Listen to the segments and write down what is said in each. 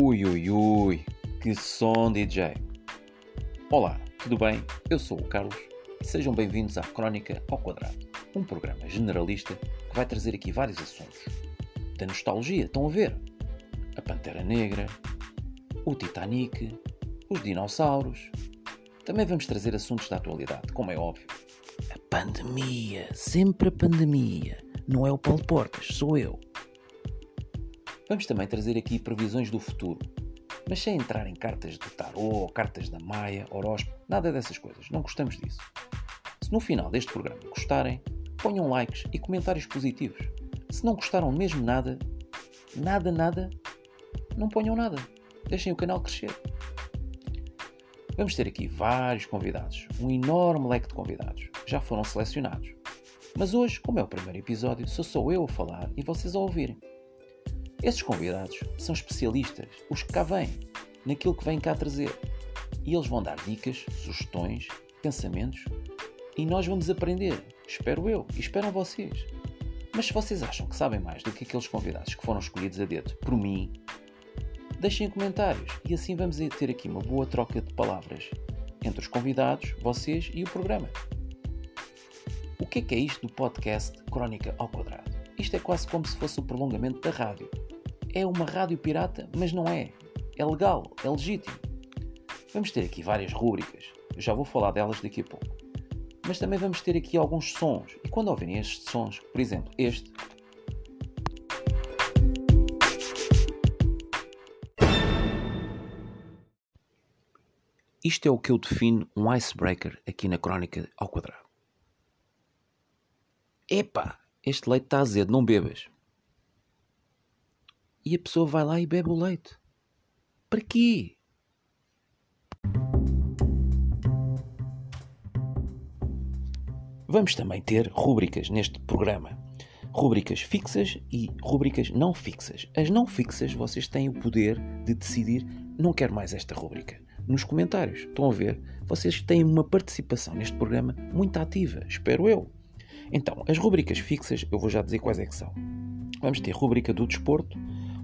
Ui, ui, ui, que som DJ! Olá, tudo bem? Eu sou o Carlos e sejam bem-vindos à Crónica ao Quadrado, um programa generalista que vai trazer aqui vários assuntos. Da nostalgia, estão a ver? A Pantera Negra, o Titanic, os dinossauros. Também vamos trazer assuntos da atualidade, como é óbvio. A pandemia, sempre a pandemia. Não é o Paulo Portas, sou eu. Vamos também trazer aqui previsões do futuro, mas sem entrar em cartas do tarô, cartas da Maia, horóscopo, nada dessas coisas. Não gostamos disso. Se no final deste programa gostarem, ponham likes e comentários positivos. Se não gostaram mesmo nada, nada, nada, não ponham nada. Deixem o canal crescer. Vamos ter aqui vários convidados, um enorme leque de convidados. Já foram selecionados. Mas hoje, como é o primeiro episódio, sou só eu a falar e vocês a ouvirem. Esses convidados são especialistas, os que cá vêm, naquilo que vêm cá trazer. E eles vão dar dicas, sugestões, pensamentos e nós vamos aprender. Espero eu e esperam vocês. Mas se vocês acham que sabem mais do que aqueles convidados que foram escolhidos a dedo por mim, deixem em comentários e assim vamos ter aqui uma boa troca de palavras entre os convidados, vocês e o programa. O que é que é isto do podcast Crónica ao Quadrado? Isto é quase como se fosse o prolongamento da rádio. É uma rádio pirata, mas não é. É legal, é legítimo. Vamos ter aqui várias rúbricas. Eu já vou falar delas daqui a pouco. Mas também vamos ter aqui alguns sons. E quando ouvirem estes sons, por exemplo, este, Isto é o que eu defino um icebreaker aqui na crónica ao quadrado. Epá, este leite está azedo, não bebas. E a pessoa vai lá e bebe o leite. Para quê? Vamos também ter rúbricas neste programa. Rúbricas fixas e rúbricas não fixas. As não fixas, vocês têm o poder de decidir, não quero mais esta rúbrica. Nos comentários, estão a ver? Vocês têm uma participação neste programa muito ativa, espero eu. Então, as rubricas fixas, eu vou já dizer quais é que são. Vamos ter rubrica do desporto,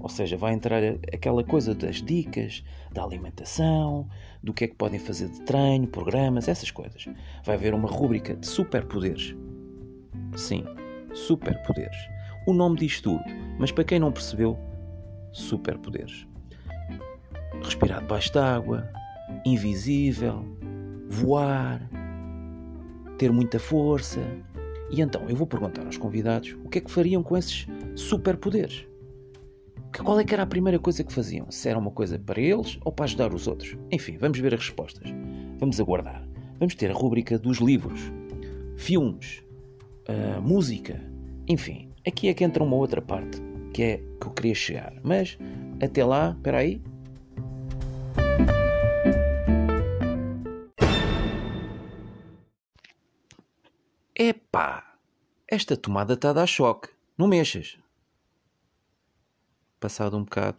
ou seja, vai entrar aquela coisa das dicas, da alimentação, do que é que podem fazer de treino, programas, essas coisas. Vai haver uma rubrica de superpoderes. Sim, superpoderes. O nome diz tudo, mas para quem não percebeu, superpoderes. Respirar debaixo d'água, invisível, voar, ter muita força. E então eu vou perguntar aos convidados o que é que fariam com esses superpoderes. Qual é que era a primeira coisa que faziam? Se era uma coisa para eles ou para ajudar os outros? Enfim, vamos ver as respostas. Vamos aguardar. Vamos ter a rúbrica dos livros, filmes, uh, música, enfim. Aqui é que entra uma outra parte que é que eu queria chegar. Mas até lá, espera aí. Epá! Esta tomada está a dar choque. Não mexas passado um bocado.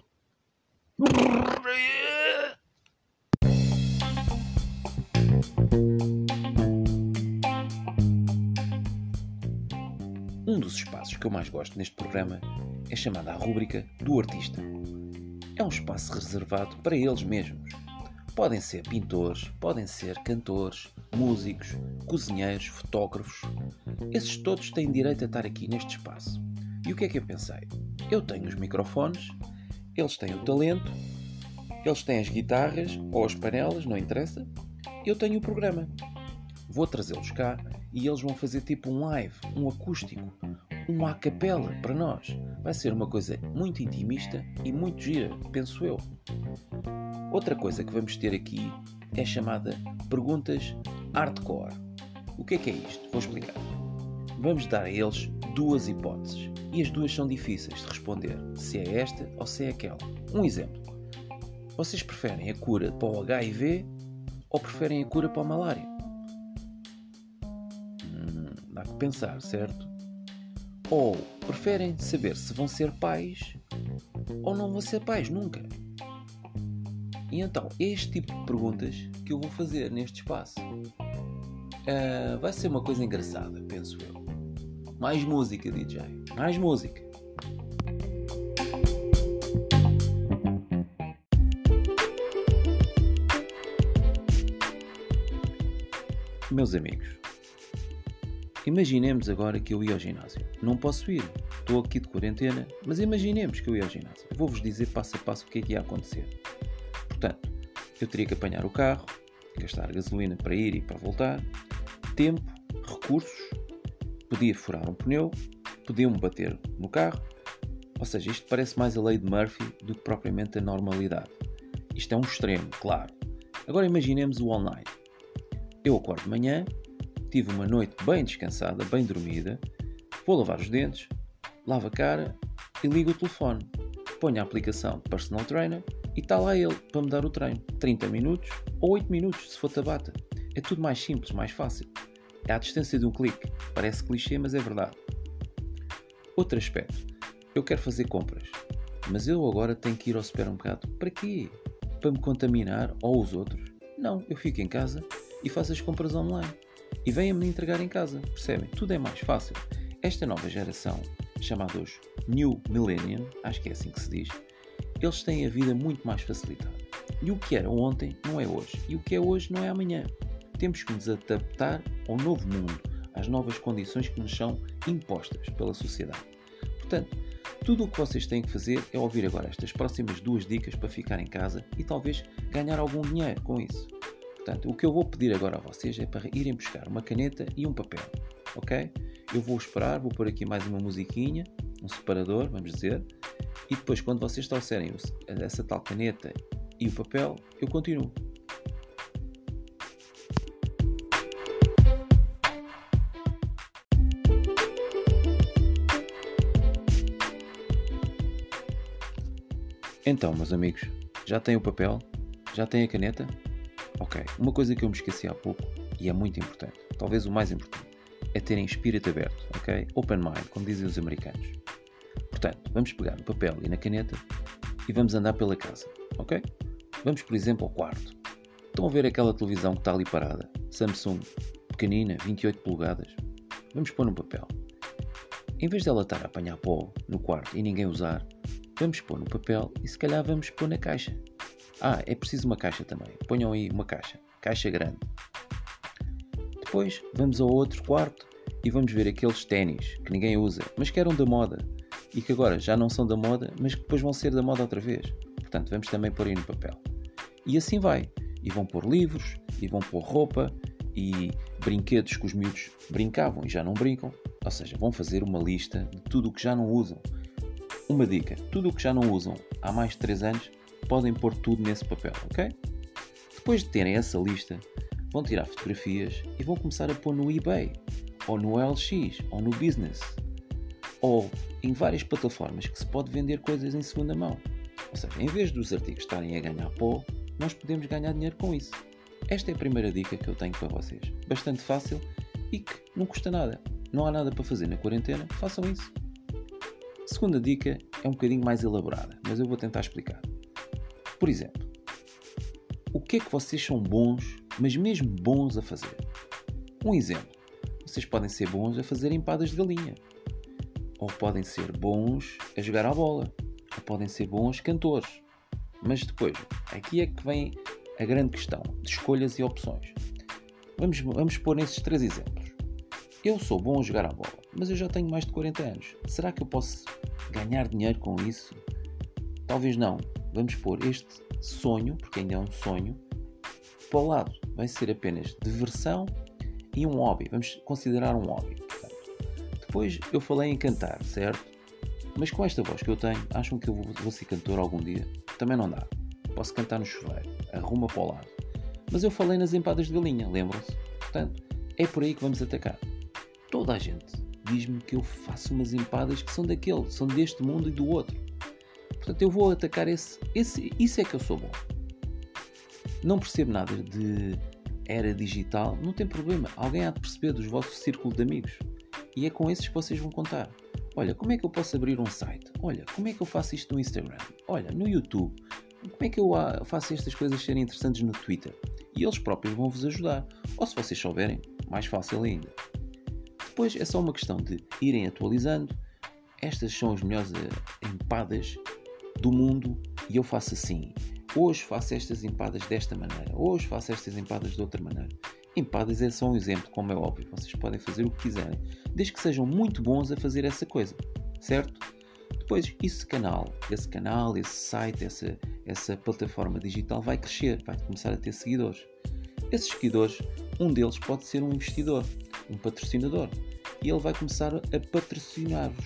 Um dos espaços que eu mais gosto neste programa é chamada a rúbrica do artista. É um espaço reservado para eles mesmos. Podem ser pintores, podem ser cantores, músicos, cozinheiros, fotógrafos. Esses todos têm direito a estar aqui neste espaço. E o que é que eu pensei? Eu tenho os microfones, eles têm o talento, eles têm as guitarras ou as panelas, não interessa. Eu tenho o programa. Vou trazê-los cá e eles vão fazer tipo um live, um acústico, uma acapela para nós. Vai ser uma coisa muito intimista e muito gira, penso eu. Outra coisa que vamos ter aqui é chamada perguntas hardcore. O que é que é isto? Vou explicar. Vamos dar a eles duas hipóteses e as duas são difíceis de responder se é esta ou se é aquela. Um exemplo: vocês preferem a cura para o HIV ou preferem a cura para a malária? Hum, dá que pensar, certo? Ou preferem saber se vão ser pais ou não vão ser pais nunca? E então, este tipo de perguntas que eu vou fazer neste espaço. Uh, vai ser uma coisa engraçada, penso eu. Mais música, DJ. Mais música. Meus amigos, imaginemos agora que eu ia ao ginásio. Não posso ir, estou aqui de quarentena, mas imaginemos que eu ia ao ginásio. Vou-vos dizer passo a passo o que é que ia acontecer. Portanto, eu teria que apanhar o carro, gastar gasolina para ir e para voltar, tempo, recursos podia furar um pneu, podiam-me bater no carro, ou seja, isto parece mais a lei de Murphy do que propriamente a normalidade. Isto é um extremo, claro. Agora imaginemos o online. Eu acordo de manhã, tive uma noite bem descansada, bem dormida, vou lavar os dentes, lavo a cara e ligo o telefone. Ponho a aplicação de Personal Trainer e está lá ele para me dar o treino. 30 minutos ou 8 minutos, se for tabata. É tudo mais simples, mais fácil. É à distância de um clique. Parece clichê, mas é verdade. Outro aspecto. Eu quero fazer compras. Mas eu agora tenho que ir ao supermercado. Para quê? Para me contaminar ou os outros? Não, eu fico em casa e faço as compras online. E venha-me entregar em casa, percebem? Tudo é mais fácil. Esta nova geração, chamada hoje New Millennium, acho que é assim que se diz, eles têm a vida muito mais facilitada. E o que era ontem não é hoje. E o que é hoje não é amanhã. Temos que nos adaptar ao novo mundo, às novas condições que nos são impostas pela sociedade. Portanto, tudo o que vocês têm que fazer é ouvir agora estas próximas duas dicas para ficar em casa e talvez ganhar algum dinheiro com isso. Portanto, o que eu vou pedir agora a vocês é para irem buscar uma caneta e um papel, ok? Eu vou esperar, vou pôr aqui mais uma musiquinha, um separador, vamos dizer, e depois, quando vocês trouxerem essa tal caneta e o papel, eu continuo. Então, meus amigos, já têm o papel? Já têm a caneta? Ok, uma coisa que eu me esqueci há pouco e é muito importante, talvez o mais importante, é terem espírito aberto, ok? Open mind, como dizem os americanos. Portanto, vamos pegar no papel e na caneta e vamos andar pela casa, ok? Vamos, por exemplo, ao quarto. Estão a ver aquela televisão que está ali parada? Samsung, pequenina, 28 polegadas. Vamos pôr no papel. Em vez dela estar a apanhar pó no quarto e ninguém usar, vamos pôr no papel e se calhar vamos pôr na caixa. Ah, é preciso uma caixa também. Ponham aí uma caixa. Caixa grande. Depois vamos ao outro quarto e vamos ver aqueles ténis que ninguém usa, mas que eram da moda e que agora já não são da moda, mas que depois vão ser da moda outra vez. Portanto, vamos também pôr aí no papel. E assim vai. E vão pôr livros, e vão pôr roupa, e brinquedos que os miúdos brincavam e já não brincam. Ou seja, vão fazer uma lista de tudo o que já não usam. Uma dica: tudo o que já não usam há mais de 3 anos, podem pôr tudo nesse papel, ok? Depois de terem essa lista, vão tirar fotografias e vão começar a pôr no eBay, ou no LX, ou no Business, ou em várias plataformas que se pode vender coisas em segunda mão. Ou seja, em vez dos artigos estarem a ganhar pó, nós podemos ganhar dinheiro com isso. Esta é a primeira dica que eu tenho para vocês. Bastante fácil e que não custa nada. Não há nada para fazer na quarentena, façam isso. A segunda dica é um bocadinho mais elaborada, mas eu vou tentar explicar. Por exemplo, o que é que vocês são bons, mas mesmo bons a fazer? Um exemplo: vocês podem ser bons a fazer empadas de galinha, ou podem ser bons a jogar à bola, ou podem ser bons cantores. Mas depois, aqui é que vem a grande questão de escolhas e opções. Vamos, vamos pôr nesses três exemplos. Eu sou bom a jogar à bola, mas eu já tenho mais de 40 anos. Será que eu posso ganhar dinheiro com isso? Talvez não, vamos pôr este sonho, porque ainda é um sonho, para o lado. Vai ser apenas diversão e um hobby. Vamos considerar um hobby. Portanto. Depois eu falei em cantar, certo? Mas com esta voz que eu tenho, acham que eu vou, vou ser cantor algum dia? Também não dá. Posso cantar no chuveiro, arruma para o lado. Mas eu falei nas empadas de galinha, lembram-se? Portanto, é por aí que vamos atacar. Toda a gente diz-me que eu faço umas empadas que são daquele, são deste mundo e do outro. Portanto, eu vou atacar esse, esse. Isso é que eu sou bom. Não percebo nada de era digital, não tem problema. Alguém há de perceber dos vossos círculos de amigos. E é com esses que vocês vão contar. Olha, como é que eu posso abrir um site? Olha, como é que eu faço isto no Instagram? Olha, no YouTube. Como é que eu faço estas coisas serem interessantes no Twitter? E eles próprios vão vos ajudar. Ou se vocês souberem, mais fácil ainda. Depois é só uma questão de irem atualizando. Estas são as melhores eh, empadas do mundo e eu faço assim. Hoje faço estas empadas desta maneira, hoje faço estas empadas de outra maneira. Empadas é só um exemplo, como é óbvio. Vocês podem fazer o que quiserem, desde que sejam muito bons a fazer essa coisa, certo? Depois, esse canal, esse canal, esse site, essa, essa plataforma digital vai crescer, vai começar a ter seguidores. Esses seguidores, um deles pode ser um investidor, um patrocinador, e ele vai começar a patrocinar-vos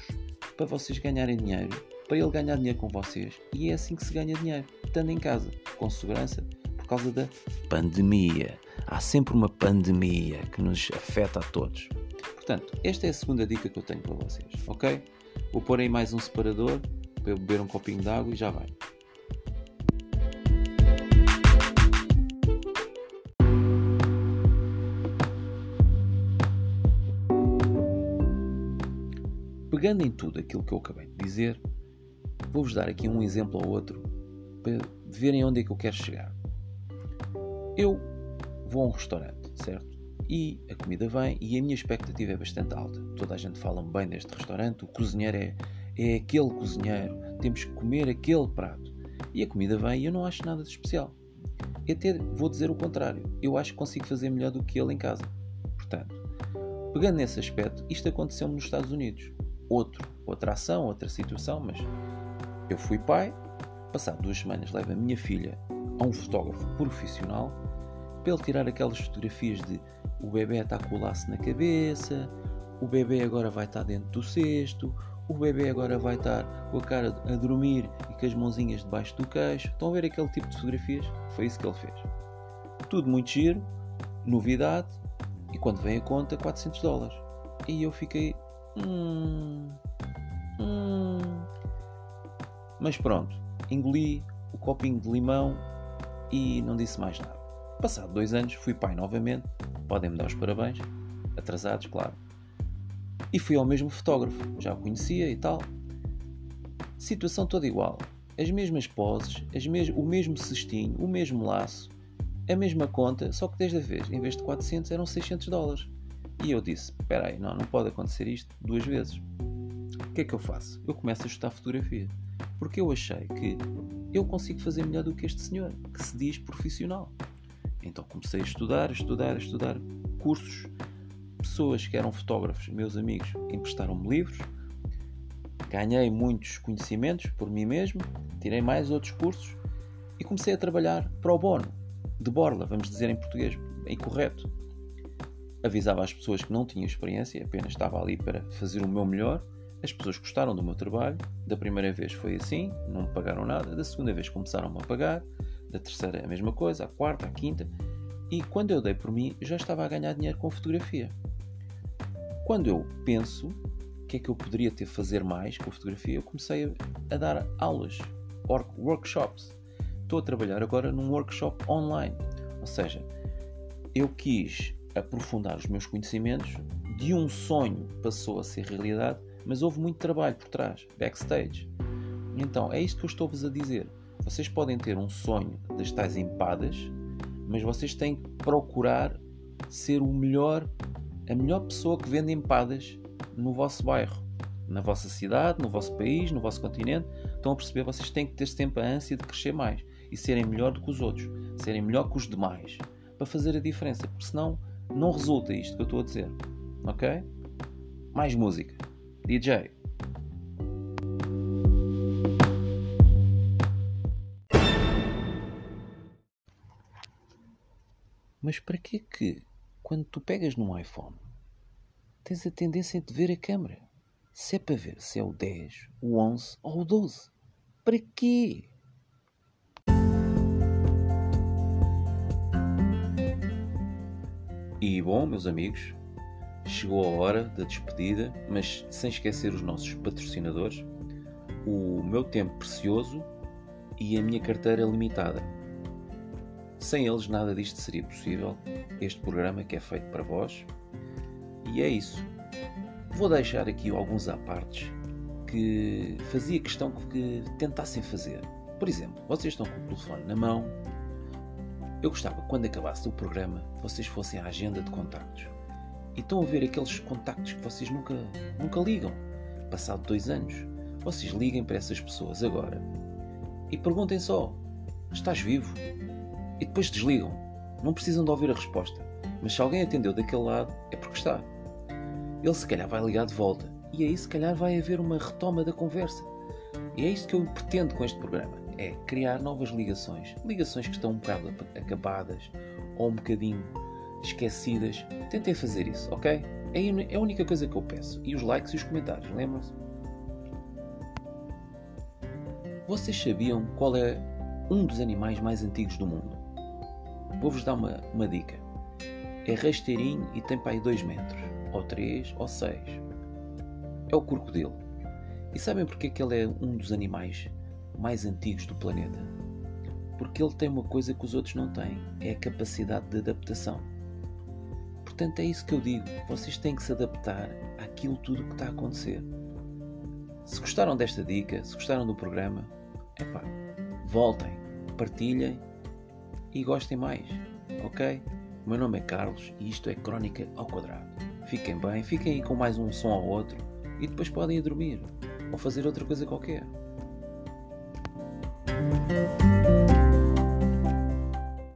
para vocês ganharem dinheiro, para ele ganhar dinheiro com vocês. E é assim que se ganha dinheiro, estando em casa, com segurança, por causa da pandemia. Há sempre uma pandemia que nos afeta a todos. Portanto, esta é a segunda dica que eu tenho para vocês, ok? Vou pôr aí mais um separador para eu beber um copinho de água e já vai. Pegando em tudo aquilo que eu acabei de dizer, vou-vos dar aqui um exemplo ou outro para verem onde é que eu quero chegar. Eu vou a um restaurante, certo? E a comida vem e a minha expectativa é bastante alta. Toda a gente fala bem deste restaurante, o cozinheiro é, é aquele cozinheiro, temos que comer aquele prato. E a comida vem e eu não acho nada de especial. Eu até vou dizer o contrário, eu acho que consigo fazer melhor do que ele em casa. Portanto, pegando nesse aspecto, isto aconteceu-me nos Estados Unidos. Outro, outra ação, outra situação, mas eu fui pai, passado duas semanas levo a minha filha a um fotógrafo profissional para ele tirar aquelas fotografias de o bebê está com o laço na cabeça, o bebê agora vai estar dentro do cesto, o bebê agora vai estar com a cara a dormir e com as mãozinhas debaixo do queixo. Estão a ver aquele tipo de fotografias? Foi isso que ele fez. Tudo muito giro, novidade, e quando vem a conta, 400 dólares. E eu fiquei. Hum, hum. Mas pronto, engoli o copinho de limão e não disse mais nada. Passado dois anos, fui pai novamente. Podem-me dar os parabéns. Atrasados, claro. E fui ao mesmo fotógrafo. Já o conhecia e tal. Situação toda igual. As mesmas poses, as mes o mesmo cestinho, o mesmo laço, a mesma conta, só que desta vez, em vez de 400, eram 600 dólares. E eu disse: Espera aí, não, não pode acontecer isto duas vezes. O que é que eu faço? Eu começo a ajustar fotografia. Porque eu achei que eu consigo fazer melhor do que este senhor, que se diz profissional. Então comecei a estudar, a estudar, a estudar cursos. Pessoas que eram fotógrafos, meus amigos, emprestaram-me livros. Ganhei muitos conhecimentos por mim mesmo, tirei mais outros cursos e comecei a trabalhar para o bono, de borla, vamos dizer em português, bem correto. Avisava as pessoas que não tinham experiência, apenas estava ali para fazer o meu melhor. As pessoas gostaram do meu trabalho. Da primeira vez foi assim, não me pagaram nada. Da segunda vez começaram-me a pagar da terceira a mesma coisa, a quarta, a quinta. E quando eu dei por mim, já estava a ganhar dinheiro com fotografia. Quando eu penso o que é que eu poderia ter fazer mais com a fotografia, eu comecei a dar aulas, workshops. Estou a trabalhar agora num workshop online. Ou seja, eu quis aprofundar os meus conhecimentos. De um sonho passou a ser realidade, mas houve muito trabalho por trás, backstage. Então, é isto que eu estou-vos a dizer. Vocês podem ter um sonho das tais empadas, mas vocês têm que procurar ser o melhor, a melhor pessoa que vende empadas no vosso bairro, na vossa cidade, no vosso país, no vosso continente. Estão a perceber? Vocês têm que ter sempre a ânsia de crescer mais e serem melhor do que os outros, serem melhor que os demais, para fazer a diferença, porque senão não resulta isto que eu estou a dizer. Ok? Mais música. DJ. Mas para que que, quando tu pegas num iPhone, tens a tendência de ver a câmera? Se é para ver se é o 10, o 11 ou o 12. Para quê? E bom, meus amigos, chegou a hora da despedida, mas sem esquecer os nossos patrocinadores, o meu tempo precioso e a minha carteira limitada. Sem eles, nada disto seria possível. Este programa que é feito para vós. E é isso. Vou deixar aqui alguns apartes que fazia questão que tentassem fazer. Por exemplo, vocês estão com o telefone na mão. Eu gostava que quando acabasse o programa vocês fossem à agenda de contactos. E estão a ver aqueles contactos que vocês nunca, nunca ligam. Passado dois anos, vocês liguem para essas pessoas agora e perguntem só: estás vivo? e depois desligam. Não precisam de ouvir a resposta. Mas se alguém atendeu daquele lado, é porque está. Ele se calhar vai ligar de volta. E aí se calhar vai haver uma retoma da conversa. E é isso que eu pretendo com este programa. É criar novas ligações. Ligações que estão um bocado acabadas ou um bocadinho esquecidas. Tentem fazer isso, ok? É a única coisa que eu peço. E os likes e os comentários, lembram-se? Vocês sabiam qual é um dos animais mais antigos do mundo? Vou-vos dar uma, uma dica. É rasteirinho e tem para aí 2 metros, ou 3, ou 6. É o crocodilo. E sabem porque que ele é um dos animais mais antigos do planeta? Porque ele tem uma coisa que os outros não têm: é a capacidade de adaptação. Portanto, é isso que eu digo. Vocês têm que se adaptar àquilo tudo que está a acontecer. Se gostaram desta dica, se gostaram do programa, epá, voltem, partilhem e gostem mais, ok? O meu nome é Carlos e isto é Crónica ao Quadrado. Fiquem bem, fiquem aí com mais um som ao outro e depois podem ir dormir ou fazer outra coisa qualquer. Bye.